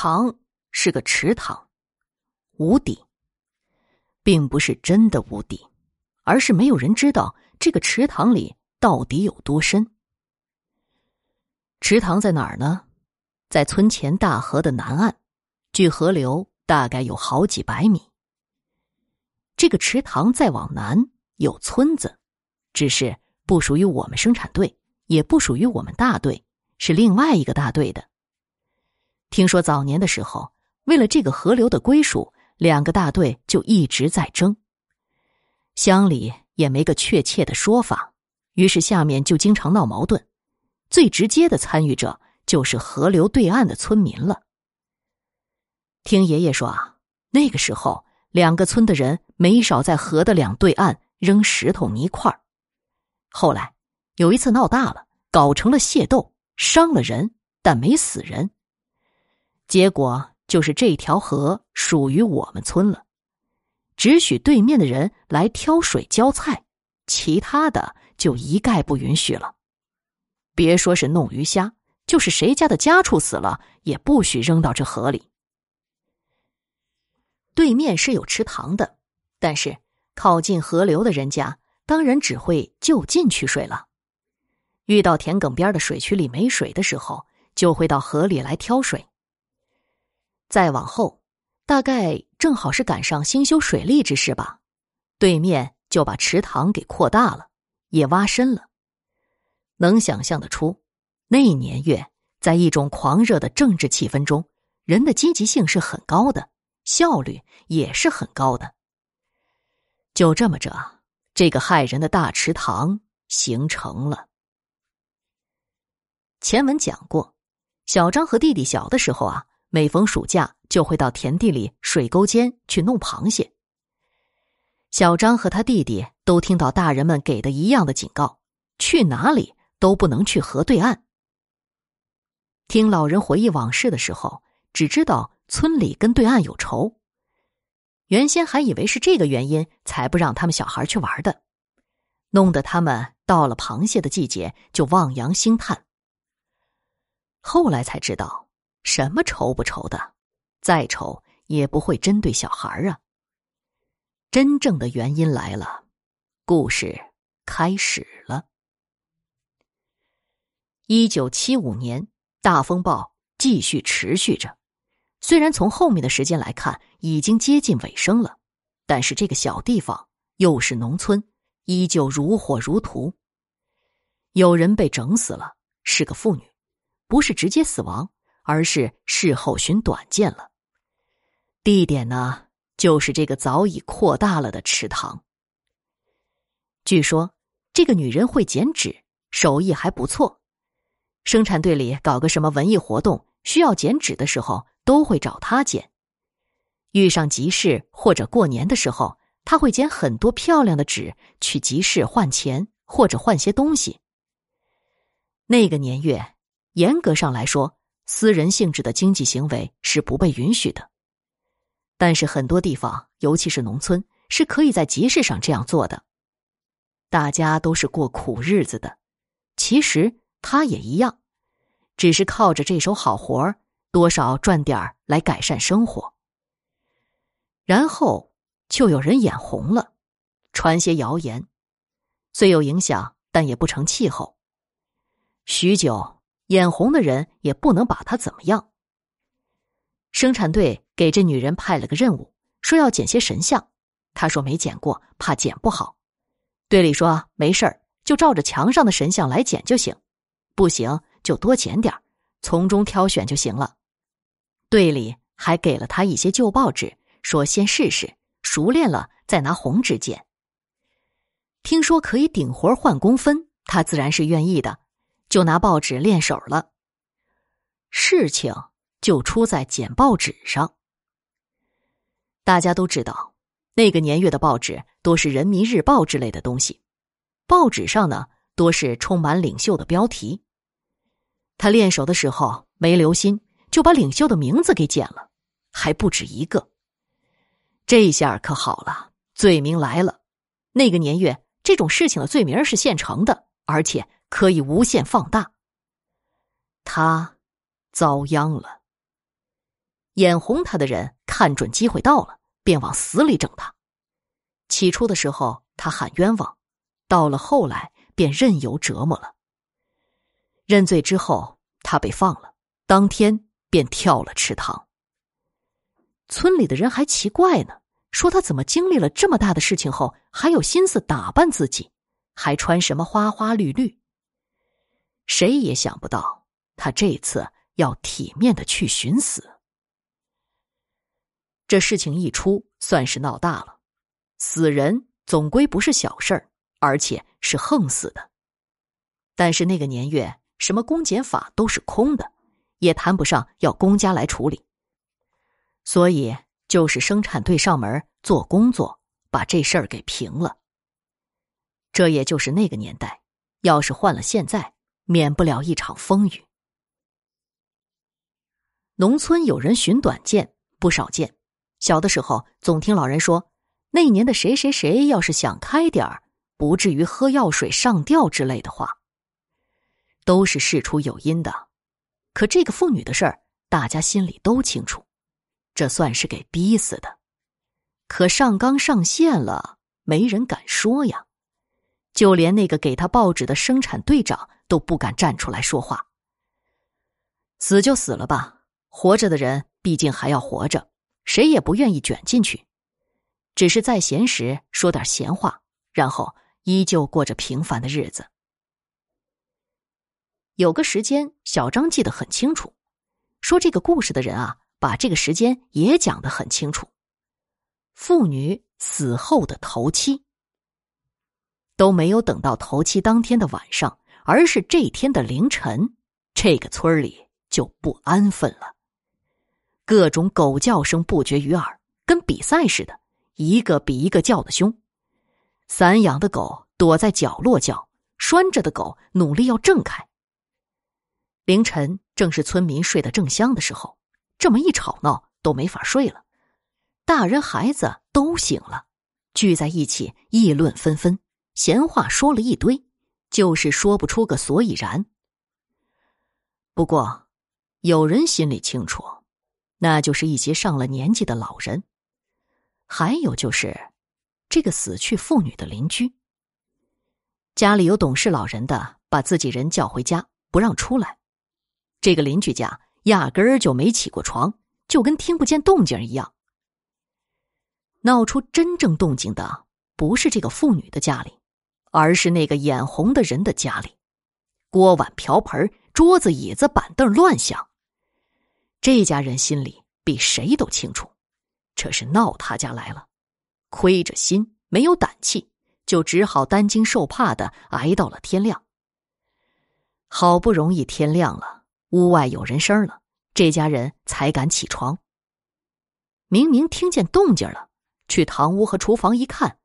塘是个池塘，无底，并不是真的无底，而是没有人知道这个池塘里到底有多深。池塘在哪儿呢？在村前大河的南岸，距河流大概有好几百米。这个池塘再往南有村子，只是不属于我们生产队，也不属于我们大队，是另外一个大队的。听说早年的时候，为了这个河流的归属，两个大队就一直在争。乡里也没个确切的说法，于是下面就经常闹矛盾。最直接的参与者就是河流对岸的村民了。听爷爷说啊，那个时候两个村的人没少在河的两对岸扔石头泥块儿后来有一次闹大了，搞成了械斗，伤了人，但没死人。结果就是这条河属于我们村了，只许对面的人来挑水浇菜，其他的就一概不允许了。别说是弄鱼虾，就是谁家的家畜死了，也不许扔到这河里。对面是有池塘的，但是靠近河流的人家当然只会就近取水了。遇到田埂边的水渠里没水的时候，就会到河里来挑水。再往后，大概正好是赶上兴修水利之事吧，对面就把池塘给扩大了，也挖深了。能想象得出，那年月在一种狂热的政治气氛中，人的积极性是很高的，效率也是很高的。就这么着，这个害人的大池塘形成了。前文讲过，小张和弟弟小的时候啊。每逢暑假，就会到田地里、水沟间去弄螃蟹。小张和他弟弟都听到大人们给的一样的警告：去哪里都不能去河对岸。听老人回忆往事的时候，只知道村里跟对岸有仇，原先还以为是这个原因才不让他们小孩去玩的，弄得他们到了螃蟹的季节就望洋兴叹。后来才知道。什么愁不愁的，再愁也不会针对小孩啊。真正的原因来了，故事开始了。一九七五年，大风暴继续持续着，虽然从后面的时间来看已经接近尾声了，但是这个小地方又是农村，依旧如火如荼。有人被整死了，是个妇女，不是直接死亡。而是事后寻短见了。地点呢，就是这个早已扩大了的池塘。据说这个女人会剪纸，手艺还不错。生产队里搞个什么文艺活动，需要剪纸的时候，都会找她剪。遇上集市或者过年的时候，她会剪很多漂亮的纸去集市换钱或者换些东西。那个年月，严格上来说。私人性质的经济行为是不被允许的，但是很多地方，尤其是农村，是可以在集市上这样做的。大家都是过苦日子的，其实他也一样，只是靠着这手好活儿，多少赚点儿来改善生活。然后就有人眼红了，传些谣言，虽有影响，但也不成气候。许久。眼红的人也不能把他怎么样。生产队给这女人派了个任务，说要捡些神像。她说没捡过，怕捡不好。队里说没事儿，就照着墙上的神像来捡就行。不行就多捡点从中挑选就行了。队里还给了他一些旧报纸，说先试试，熟练了再拿红纸剪。听说可以顶活换工分，他自然是愿意的。就拿报纸练手了。事情就出在剪报纸上。大家都知道，那个年月的报纸多是《人民日报》之类的东西，报纸上呢多是充满领袖的标题。他练手的时候没留心，就把领袖的名字给剪了，还不止一个。这下可好了，罪名来了。那个年月，这种事情的罪名是现成的，而且。可以无限放大。他遭殃了。眼红他的人看准机会到了，便往死里整他。起初的时候，他喊冤枉；到了后来，便任由折磨了。认罪之后，他被放了，当天便跳了池塘。村里的人还奇怪呢，说他怎么经历了这么大的事情后，还有心思打扮自己，还穿什么花花绿绿。谁也想不到，他这次要体面的去寻死。这事情一出，算是闹大了。死人总归不是小事儿，而且是横死的。但是那个年月，什么公检法都是空的，也谈不上要公家来处理。所以就是生产队上门做工作，把这事儿给平了。这也就是那个年代，要是换了现在，免不了一场风雨。农村有人寻短见不少见，小的时候总听老人说。那年的谁谁谁，要是想开点儿，不至于喝药水上吊之类的话，都是事出有因的。可这个妇女的事儿，大家心里都清楚，这算是给逼死的。可上纲上线了，没人敢说呀，就连那个给他报纸的生产队长都不敢站出来说话。死就死了吧，活着的人毕竟还要活着，谁也不愿意卷进去。只是在闲时说点闲话，然后依旧过着平凡的日子。有个时间，小张记得很清楚，说这个故事的人啊，把这个时间也讲得很清楚。妇女死后的头七都没有等到头七当天的晚上，而是这天的凌晨，这个村里就不安分了，各种狗叫声不绝于耳，跟比赛似的。一个比一个叫的凶，散养的狗躲在角落叫，拴着的狗努力要挣开。凌晨正是村民睡得正香的时候，这么一吵闹都没法睡了，大人孩子都醒了，聚在一起议论纷纷，闲话说了一堆，就是说不出个所以然。不过，有人心里清楚，那就是一些上了年纪的老人。还有就是，这个死去妇女的邻居，家里有懂事老人的，把自己人叫回家，不让出来。这个邻居家压根儿就没起过床，就跟听不见动静一样。闹出真正动静的，不是这个妇女的家里，而是那个眼红的人的家里。锅碗瓢盆、桌子椅子板凳乱响。这家人心里比谁都清楚。这是闹他家来了，亏着心没有胆气，就只好担惊受怕的挨到了天亮。好不容易天亮了，屋外有人声了，这家人才敢起床。明明听见动静了，去堂屋和厨房一看，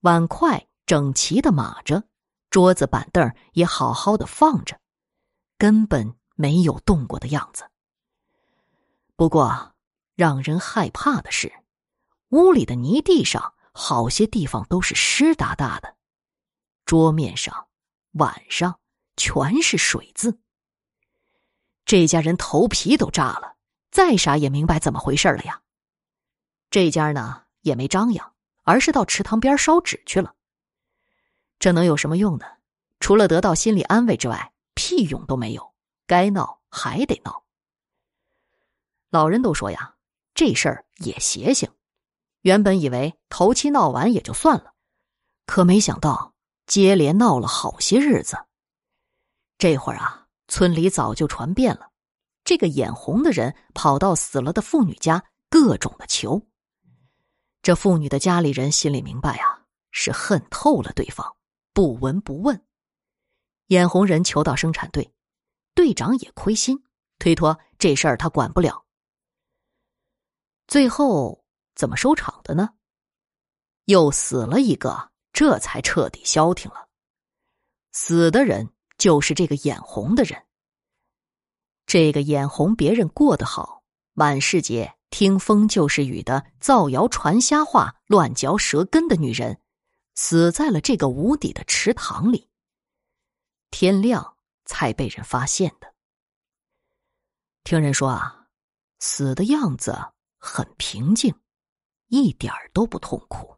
碗筷整齐的码着，桌子板凳也好好的放着，根本没有动过的样子。不过，让人害怕的是。屋里的泥地上，好些地方都是湿哒哒的，桌面上、碗上全是水渍。这家人头皮都炸了，再傻也明白怎么回事了呀。这家呢也没张扬，而是到池塘边烧纸去了。这能有什么用呢？除了得到心理安慰之外，屁用都没有。该闹还得闹。老人都说呀，这事儿也邪性。原本以为头七闹完也就算了，可没想到接连闹了好些日子。这会儿啊，村里早就传遍了，这个眼红的人跑到死了的妇女家，各种的求。这妇女的家里人心里明白啊，是恨透了对方，不闻不问。眼红人求到生产队，队长也亏心，推脱这事儿他管不了。最后。怎么收场的呢？又死了一个，这才彻底消停了。死的人就是这个眼红的人。这个眼红别人过得好，满世界听风就是雨的造谣传瞎话、乱嚼舌根的女人，死在了这个无底的池塘里。天亮才被人发现的。听人说啊，死的样子很平静，一点都不痛苦。